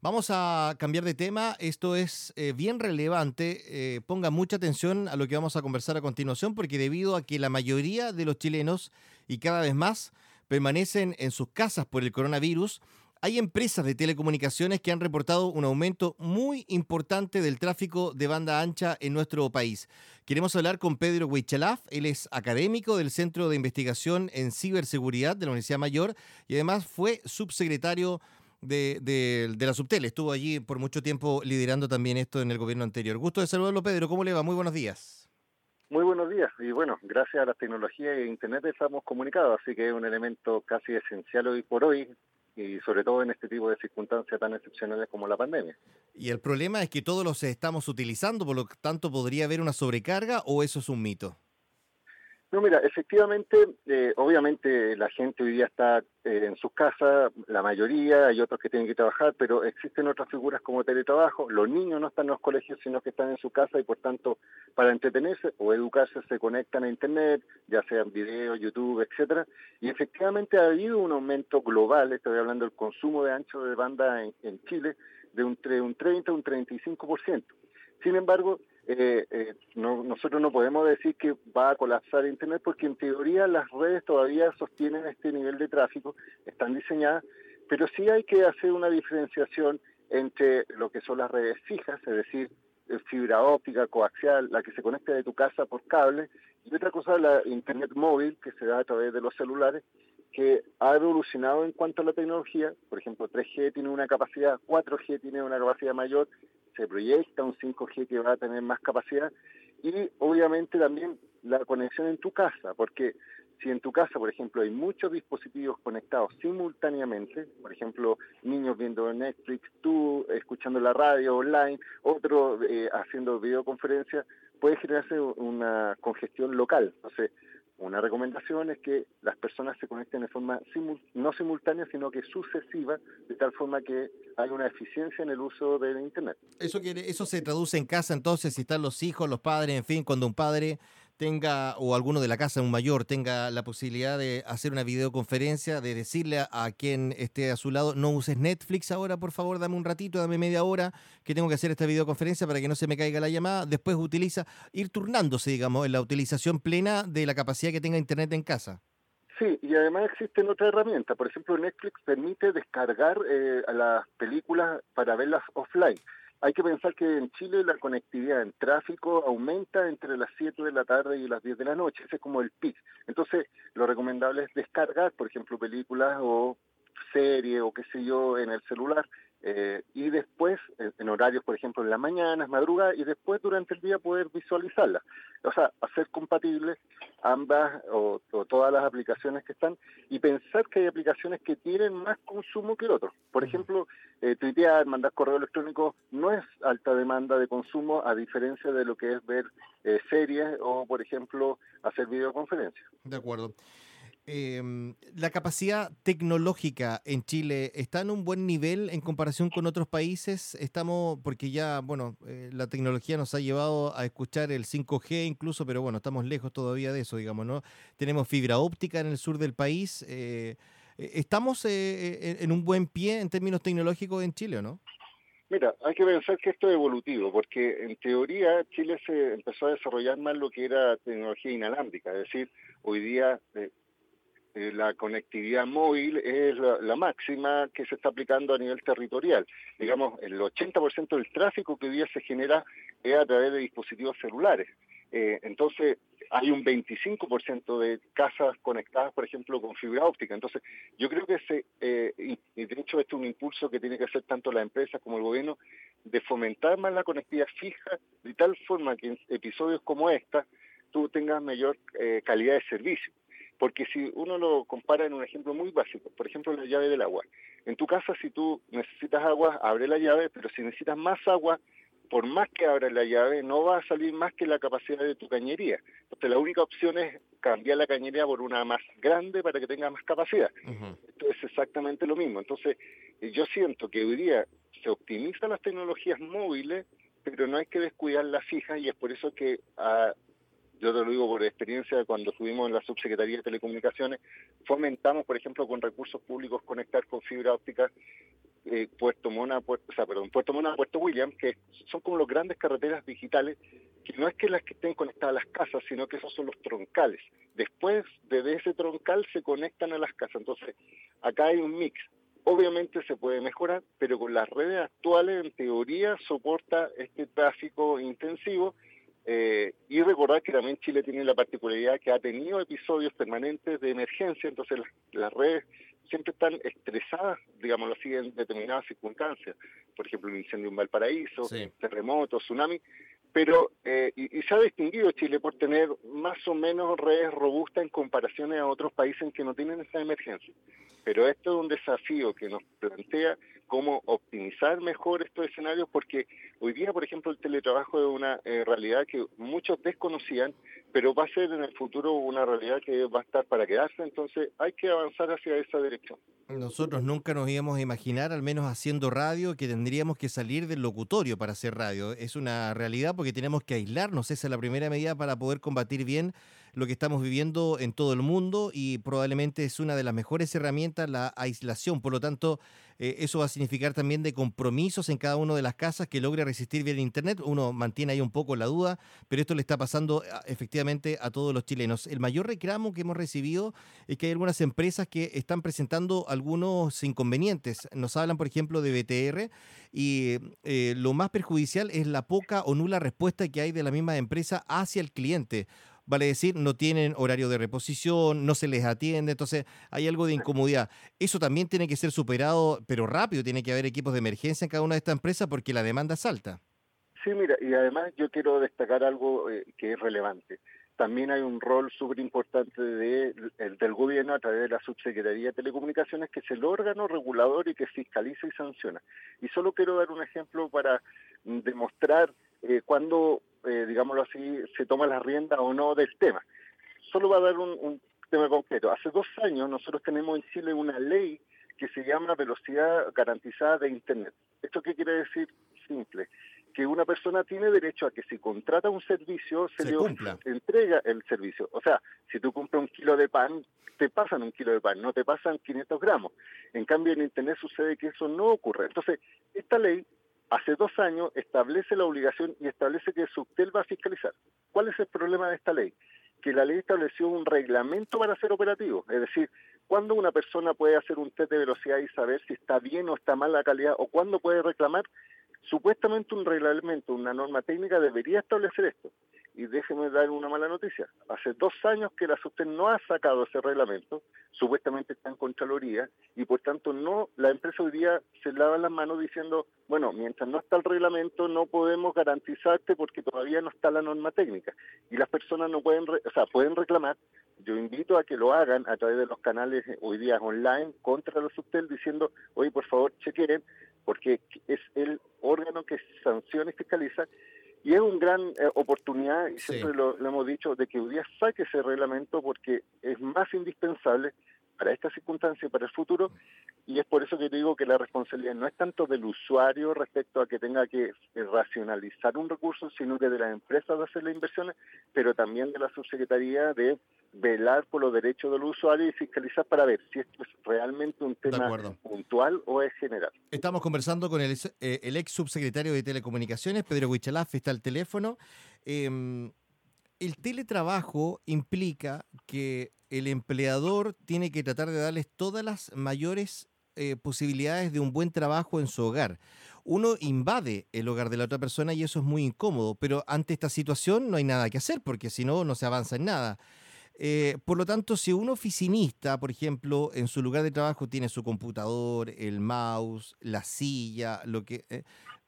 Vamos a cambiar de tema. Esto es eh, bien relevante. Eh, ponga mucha atención a lo que vamos a conversar a continuación, porque debido a que la mayoría de los chilenos y cada vez más permanecen en sus casas por el coronavirus, hay empresas de telecomunicaciones que han reportado un aumento muy importante del tráfico de banda ancha en nuestro país. Queremos hablar con Pedro Huichalaf, él es académico del Centro de Investigación en Ciberseguridad de la Universidad Mayor y además fue subsecretario de, la Subtel. Estuvo allí por mucho tiempo liderando también esto en el gobierno anterior. Gusto de saludarlo, Pedro. ¿Cómo le va? Muy buenos días. Muy buenos días. Y bueno, gracias a la tecnología e Internet estamos comunicados, así que es un elemento casi esencial hoy por hoy y sobre todo en este tipo de circunstancias tan excepcionales como la pandemia. Y el problema es que todos los estamos utilizando, por lo tanto, ¿podría haber una sobrecarga o eso es un mito? No, mira, efectivamente, eh, obviamente la gente hoy día está eh, en sus casas, la mayoría, hay otros que tienen que trabajar, pero existen otras figuras como teletrabajo, los niños no están en los colegios, sino que están en su casa y por tanto, para entretenerse o educarse se conectan a Internet, ya sean videos, YouTube, etcétera, y efectivamente ha habido un aumento global, estoy hablando del consumo de ancho de banda en, Chile, de un, un 30 a un 35%. Sin embargo, eh, eh, no, nosotros no podemos decir que va a colapsar Internet porque en teoría las redes todavía sostienen este nivel de tráfico, están diseñadas, pero sí hay que hacer una diferenciación entre lo que son las redes fijas, es decir, fibra óptica, coaxial, la que se conecta de tu casa por cable, y otra cosa la Internet móvil, que se da a través de los celulares, que ha evolucionado en cuanto a la tecnología, por ejemplo, 3G tiene una capacidad, 4G tiene una capacidad mayor, se proyecta un 5G que va a tener más capacidad y obviamente también la conexión en tu casa, porque si en tu casa, por ejemplo, hay muchos dispositivos conectados simultáneamente, por ejemplo, niños viendo Netflix, tú escuchando la radio online, otro eh, haciendo videoconferencia, puede generarse una congestión local. Entonces, una recomendación es que las personas se conecten de forma no simultánea, sino que sucesiva, de tal forma que hay una eficiencia en el uso del Internet. Eso, quiere, eso se traduce en casa entonces, si están los hijos, los padres, en fin, cuando un padre tenga, o alguno de la casa, un mayor, tenga la posibilidad de hacer una videoconferencia, de decirle a, quien esté a su lado, no uses Netflix ahora, por favor, dame un ratito, dame media hora, que tengo que hacer esta videoconferencia para que no se me caiga la llamada. Después utiliza, ir turnándose, digamos, en la utilización plena de la capacidad que tenga Internet en casa. Sí, y además existen otras herramientas. Por ejemplo, Netflix permite descargar eh, las películas para verlas offline. Hay que pensar que en Chile la conectividad en tráfico aumenta entre las 7 de la tarde y las 10 de la noche, ese es como el pic. Entonces, lo recomendable es descargar, por ejemplo, películas o series o qué sé yo en el celular eh, horarios, por ejemplo, en las mañanas, madrugada, y después durante el día poder visualizarlas. O sea, hacer compatibles ambas o, todas las aplicaciones que están y pensar que hay aplicaciones que tienen más consumo que otros. Por ejemplo, eh, tuitear, mandar correo electrónico no es alta demanda de consumo a diferencia de lo que es ver eh, series o, por ejemplo, hacer videoconferencias. De acuerdo. Eh, la capacidad tecnológica en Chile está en un buen nivel en comparación con otros países. Estamos, porque ya, bueno, eh, la tecnología nos ha llevado a escuchar el 5G incluso, pero bueno, estamos lejos todavía de eso, digamos, ¿no? Tenemos fibra óptica en el sur del país. Eh, eh, ¿Estamos en un buen pie en términos tecnológicos en Chile o no? Mira, hay que pensar que esto es evolutivo, porque en teoría Chile se empezó a desarrollar más lo que era tecnología inalámbrica, es decir, hoy día eh, la conectividad móvil es la, máxima que se está aplicando a nivel territorial. Digamos, el 80% del tráfico que hoy día se genera es a través de dispositivos celulares. Eh, entonces, hay un 25% de casas conectadas, por ejemplo, con fibra óptica. Entonces, yo creo que se, eh, y, de hecho esto es un impulso que tiene que hacer tanto la empresa como el gobierno, de fomentar más la conectividad fija, de tal forma que en episodios como esta, tú tengas mayor calidad de servicio. Porque si uno lo compara en un ejemplo muy básico, por ejemplo la llave del agua. En tu casa si tú necesitas agua, abre la llave, pero si necesitas más agua, por más que abras la llave, no va a salir más que la capacidad de tu cañería. Entonces la única opción es cambiar la cañería por una más grande para que tenga más capacidad. Esto es exactamente lo mismo. Entonces yo siento que hoy día se optimizan las tecnologías móviles, pero no hay que descuidar las fijas y es por eso que a, yo te lo digo por experiencia, cuando estuvimos en la Subsecretaría de Telecomunicaciones, fomentamos, por ejemplo, con recursos públicos conectar con fibra óptica eh, Puerto Mona, Puerto, o sea, perdón, Puerto Mona, Puerto William, que son como las grandes carreteras digitales, que no es que las que estén conectadas a las casas, sino que esos son los troncales. Después de ese troncal se conectan a las casas. Entonces, acá hay un mix. Obviamente se puede mejorar, pero con las redes actuales, en teoría, soporta este tráfico intensivo. Eh, y recordar que también Chile tiene la particularidad que ha tenido episodios permanentes de emergencia, entonces las redes siempre están estresadas, digámoslo así, en determinadas circunstancias. Por ejemplo, un incendio en Valparaíso, terremotos, tsunami. Pero, eh, y, se ha distinguido Chile por tener más o menos redes robustas en comparación a otros países que no tienen esa emergencia. Pero esto es un desafío que nos plantea cómo optimizar mejor estos escenarios, porque hoy día, por ejemplo, el teletrabajo es una eh, realidad que muchos desconocían, pero va a ser en el futuro una realidad que va a estar para quedarse, entonces hay que avanzar hacia esa dirección. Nosotros nunca nos íbamos a imaginar, al menos haciendo radio, que tendríamos que salir del locutorio para hacer radio. Es una realidad porque tenemos que aislarnos, esa es la primera medida para poder combatir bien lo que estamos viviendo en todo el mundo y probablemente es una de las mejores herramientas la aislación. Por lo tanto, eh, eso va a significar también de compromisos en cada una de las casas que logre resistir bien Internet. Uno mantiene ahí un poco la duda, pero esto le está pasando efectivamente a todos los chilenos. El mayor reclamo que hemos recibido es que hay algunas empresas que están presentando algunos inconvenientes. Nos hablan, por ejemplo, de BTR y eh, lo más perjudicial es la poca o nula respuesta que hay de la misma empresa hacia el cliente vale decir, no tienen horario de reposición, no se les atiende, entonces hay algo de incomodidad. Eso también tiene que ser superado, pero rápido, tiene que haber equipos de emergencia en cada una de estas empresas porque la demanda es alta. Sí, mira, y además yo quiero destacar algo eh, que es relevante. También hay un rol súper importante de, del gobierno a través de la Subsecretaría de Telecomunicaciones, que es el órgano regulador y que fiscaliza y sanciona. Y solo quiero dar un ejemplo para demostrar eh, cuando eh, digámoslo así, se toma la rienda o no del tema. Solo va a dar un, tema concreto. Hace dos años nosotros tenemos en Chile una ley que se llama velocidad garantizada de Internet. ¿Esto qué quiere decir? Simple. Que una persona tiene derecho a que si contrata un servicio, se, le entrega el servicio. O sea, si tú compras un kilo de pan, te pasan un kilo de pan, no te pasan 500 gramos. En cambio, en Internet sucede que eso no ocurre. Entonces, esta ley dos años establece la obligación y establece que Subtel va a fiscalizar. ¿Cuál es el problema de esta ley? Que la ley estableció un reglamento para ser operativo, es decir, cuándo una persona puede hacer un test de velocidad y saber si está bien o está mal la calidad, o cuándo puede reclamar. Supuestamente un reglamento, una norma técnica debería establecer esto y déjeme dar una mala noticia. Hace dos años que la SUSTEN no ha sacado ese reglamento, supuestamente está en Contraloría, y por tanto no, la empresa hoy día se lava las manos diciendo, bueno, mientras no está el reglamento no podemos garantizarte porque todavía no está la norma técnica. Y las personas no pueden, o sea, pueden reclamar. Yo invito a que lo hagan a través de los canales hoy día online contra la SUSTEL diciendo, oye, por favor, chequen, porque es el órgano que sanciona y fiscaliza y es una gran eh, oportunidad, y siempre lo, hemos dicho, de que hoy día saque ese reglamento porque es más indispensable para esta circunstancia y para el futuro, y es por eso que digo que la responsabilidad no es tanto del usuario respecto a que tenga que racionalizar un recurso, sino que de las empresas de hacer las inversiones, pero también de la subsecretaría de velar por los derechos del usuario y fiscalizar para ver si esto es realmente un tema puntual o es general. Estamos conversando con el, eh, el ex subsecretario de Telecomunicaciones, Pedro Huichalaf, está al teléfono. Em, el teletrabajo implica que el empleador tiene que tratar de darles todas las mayores eh, posibilidades de un buen trabajo en su hogar. Uno invade el hogar de la otra persona y eso es muy incómodo, pero ante esta situación no hay nada que hacer porque si no, no se avanza en nada. Eh, por lo tanto, si un oficinista, por ejemplo, en su lugar de trabajo tiene su computador, el mouse, la silla, lo que eh,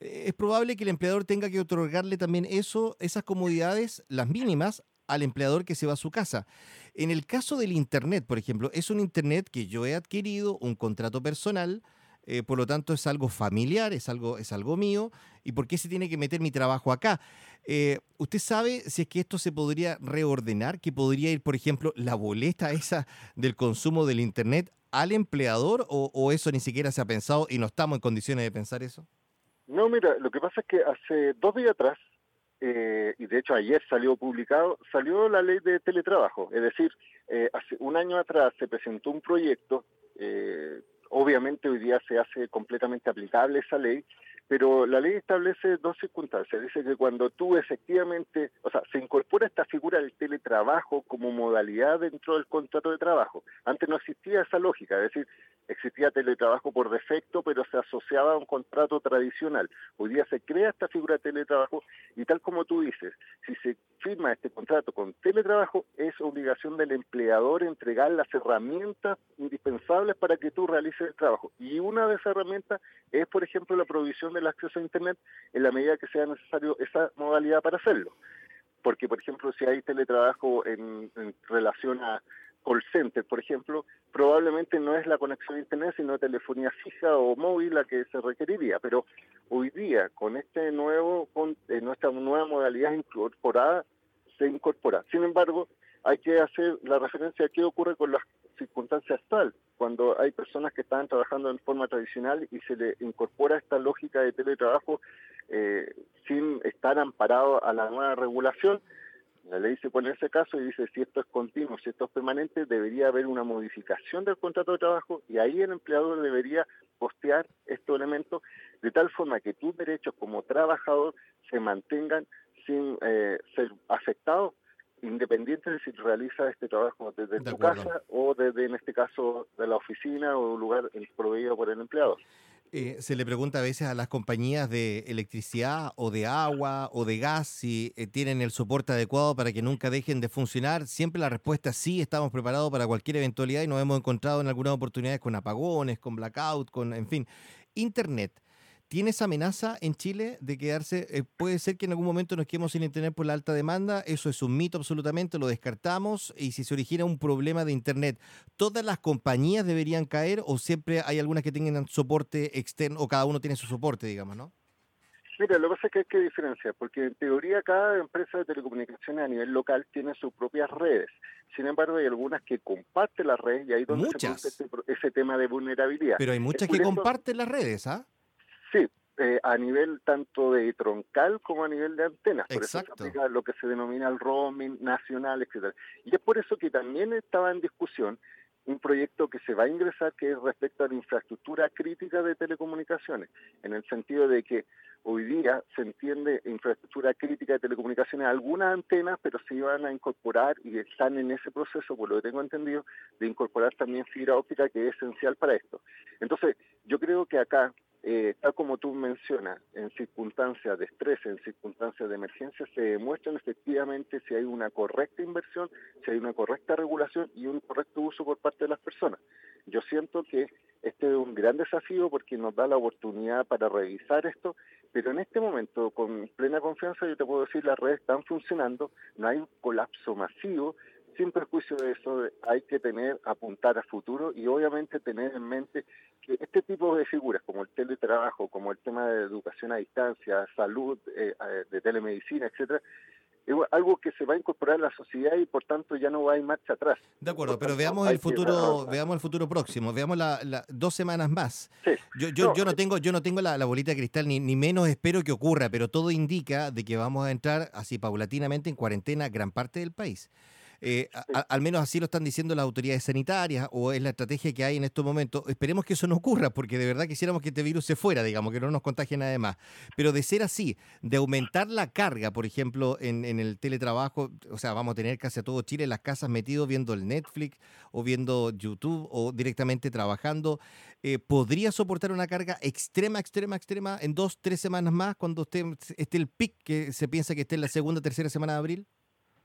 es probable que el empleador tenga que otorgarle también eso, esas comodidades, las mínimas, al empleador que se va a su casa. En el caso del Internet, por ejemplo, es un Internet que yo he adquirido, un contrato personal, eh, por lo tanto es algo familiar, es algo, es algo mío, y por qué se tiene que meter mi trabajo acá. Eh, ¿Usted sabe si es que esto se podría reordenar, que podría ir, por ejemplo, la boleta esa del consumo del Internet al empleador, o, eso ni siquiera se ha pensado y no estamos en condiciones de pensar eso? No, mira, lo que pasa es que hace dos días atrás, eh, y de hecho ayer salió publicado, salió la ley de teletrabajo. Es decir, hace un año atrás se presentó un proyecto obviamente hoy día se hace completamente aplicable esa ley, pero la ley establece dos circunstancias. Dice que cuando tú efectivamente, o sea, se incorpora esta figura del teletrabajo como modalidad dentro del contrato de trabajo. Antes no existía esa lógica, es decir, existía teletrabajo por defecto, pero se asociaba a un contrato tradicional. Hoy día se crea esta figura de teletrabajo y tal como tú dices, si se firma este contrato con teletrabajo, es obligación del empleador entregar las herramientas indispensables para que tú realices el trabajo. Y una de esas herramientas es, por ejemplo, la provisión del acceso a Internet en la medida que sea necesario esa modalidad para hacerlo. Porque, por ejemplo, si hay teletrabajo en, en relación a call center, por ejemplo, probablemente no es la conexión a Internet, sino telefonía fija o móvil la que se requeriría. Pero hoy día, con este nuevo, con eh, nuestra nueva modalidad incorporada, se incorpora. Sin embargo, hay que hacer la referencia a qué ocurre con las circunstancias actuales, cuando hay personas que están trabajando en forma tradicional y se le incorpora esta lógica de teletrabajo eh, sin estar amparado a la nueva regulación, la ley se pone ese caso y dice si esto es continuo, si esto es permanente, debería haber una modificación del contrato de trabajo y ahí el empleador debería postear estos elementos de tal forma que tus derechos como trabajador se mantengan sin eh, ser afectados independiente de si realiza este trabajo desde tu casa o desde, en este caso, de la oficina o un lugar proveído por el empleado. Eh, se le pregunta a veces a las compañías de electricidad o de agua o de gas si eh, tienen el soporte adecuado para que nunca dejen de funcionar. Siempre la respuesta es sí, estamos preparados para cualquier eventualidad y nos hemos encontrado en algunas oportunidades con apagones, con blackout, con, en fin. Internet. ¿Tiene esa amenaza en Chile de quedarse? Eh, puede ser que en algún momento nos quedemos sin Internet por la alta demanda. Eso es un mito absolutamente, lo descartamos. Y si se origina un problema de Internet, ¿todas las compañías deberían caer o siempre hay algunas que tengan soporte externo o cada uno tiene su soporte, digamos, no? Mira, lo que pasa es que hay que diferenciar, porque en teoría cada empresa de telecomunicaciones a nivel local tiene sus propias redes. Sin embargo, hay algunas que comparten las redes y ahí donde muchas. se produce ese, tema de vulnerabilidad. Pero hay muchas que comparten las redes, ¿ah? Sí, eh, a nivel tanto de troncal como a nivel de antenas. Por eso se aplica lo que se denomina el roaming nacional, etcétera. Y es por eso que también estaba en discusión un proyecto que se va a ingresar que es respecto a la infraestructura crítica de telecomunicaciones, en el sentido de que hoy día se entiende infraestructura crítica de telecomunicaciones algunas antenas, pero se iban a incorporar y están en ese proceso, por lo que tengo entendido, de incorporar también fibra óptica que es esencial para esto. Entonces, yo creo que acá eh, tal como tú mencionas, en circunstancias de estrés, en circunstancias de emergencia, se demuestran efectivamente si hay una correcta inversión, si hay una correcta regulación y un correcto uso por parte de las personas. Yo siento que este es un gran desafío porque nos da la oportunidad para revisar esto, pero en este momento, con plena confianza, yo te puedo decir, las redes están funcionando, no hay un colapso masivo, sin perjuicio de eso, hay que tener, apuntar a futuro y obviamente tener en mente que este tipo de figuras, como el teletrabajo, como el tema de educación a distancia, salud, eh, eh, de telemedicina, etcétera, es algo que se va a incorporar a la sociedad y por tanto ya no va a ir marcha atrás. De acuerdo, pero veamos el futuro, veamos el futuro próximo, veamos la, dos semanas más. Yo, yo, yo no tengo, yo no tengo la, bolita de cristal ni, ni menos espero que ocurra, pero todo indica de que vamos a entrar así paulatinamente en cuarentena gran parte del país. Eh, al menos así lo están diciendo las autoridades sanitarias o es la estrategia que hay en estos momentos. Esperemos que eso no ocurra porque de verdad quisiéramos que este virus se fuera, digamos, que no nos contagie nada más. Pero de ser así, de aumentar la carga, por ejemplo, en, el teletrabajo, o sea, vamos a tener casi a todo Chile en las casas metidos viendo el Netflix o viendo YouTube o directamente trabajando, eh, ¿podría soportar una carga extrema, extrema, extrema en dos, tres semanas más cuando esté, esté el pic que se piensa que esté en la segunda, tercera semana de abril?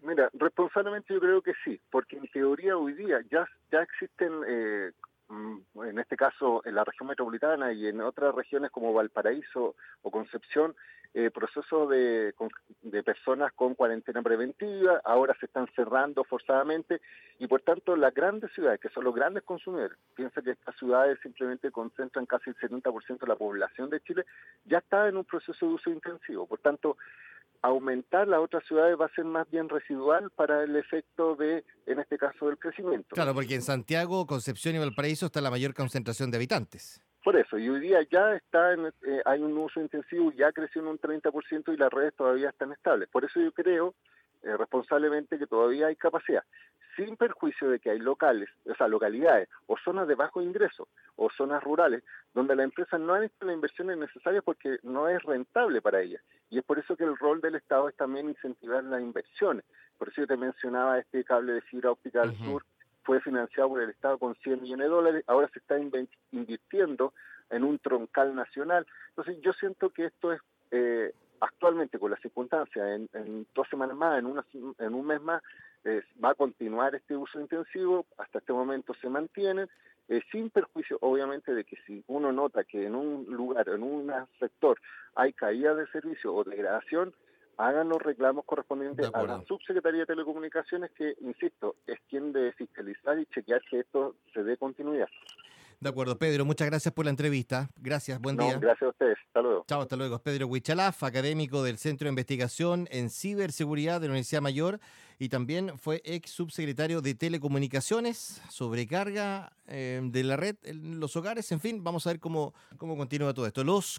Mira, responsablemente yo creo que sí, porque en teoría hoy día ya, ya existen, eh, mm, en este caso en la región metropolitana y en otras regiones como Valparaíso o Concepción, eh, procesos de, de personas con cuarentena preventiva, ahora se están cerrando forzadamente y por tanto las grandes ciudades, que son los grandes consumidores, piensa que estas ciudades simplemente concentran casi el 70% de la población de Chile, ya está en un proceso de uso intensivo. Por tanto, aumentar las otras ciudades va a ser más bien residual para el efecto de, en este caso, del crecimiento. Claro, porque en Santiago, Concepción y Valparaíso está la mayor concentración de habitantes. Por eso, y hoy día ya está en, eh, hay un uso intensivo, ya creció en un 30% y las redes todavía están estables. Por eso yo creo eh, responsablemente que todavía hay capacidad, sin perjuicio de que hay locales, o sea, localidades o zonas de bajo ingreso o zonas rurales donde la empresa no han hecho las inversiones necesarias porque no es rentable para ellas. Y es por eso que el rol del Estado es también incentivar las inversiones. Por eso yo te mencionaba este cable de fibra óptica al sur, fue financiado por el Estado con 100 millones de dólares, ahora se está invirtiendo en un troncal nacional. Entonces yo siento que esto es eh, actualmente con las circunstancias, en, dos semanas más, en, una, en un mes más, va a continuar este uso intensivo, hasta este momento se mantiene, eh, sin perjuicio obviamente de que si uno nota que en un lugar, en un sector hay caída de servicio o degradación, hagan los reclamos correspondientes a la Subsecretaría de Telecomunicaciones que, insisto, es quien debe fiscalizar y chequear que esto se dé continuidad. De acuerdo, Pedro, muchas gracias por la entrevista. Gracias, buen día. Gracias a ustedes, hasta luego. Chao, hasta luego. Pedro Huichalaf, académico del Centro de Investigación en Ciberseguridad de la Universidad Mayor y también fue ex subsecretario de Telecomunicaciones, sobrecarga eh, de la red en los hogares, en fin, vamos a ver cómo, cómo continúa todo esto. Los